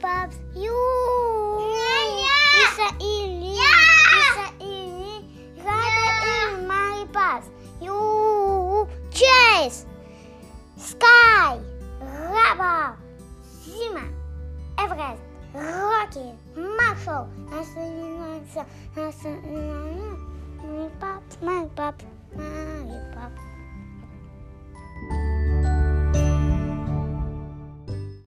Pops. You. Yeah. Isa ili. Yeah. Isa ili. Rada ili my Pops. You. Chase. Skye. Rubble. Zuma. Everest. Rocky, Marshall. Mary Pops. Mary Pops. Mary Pops.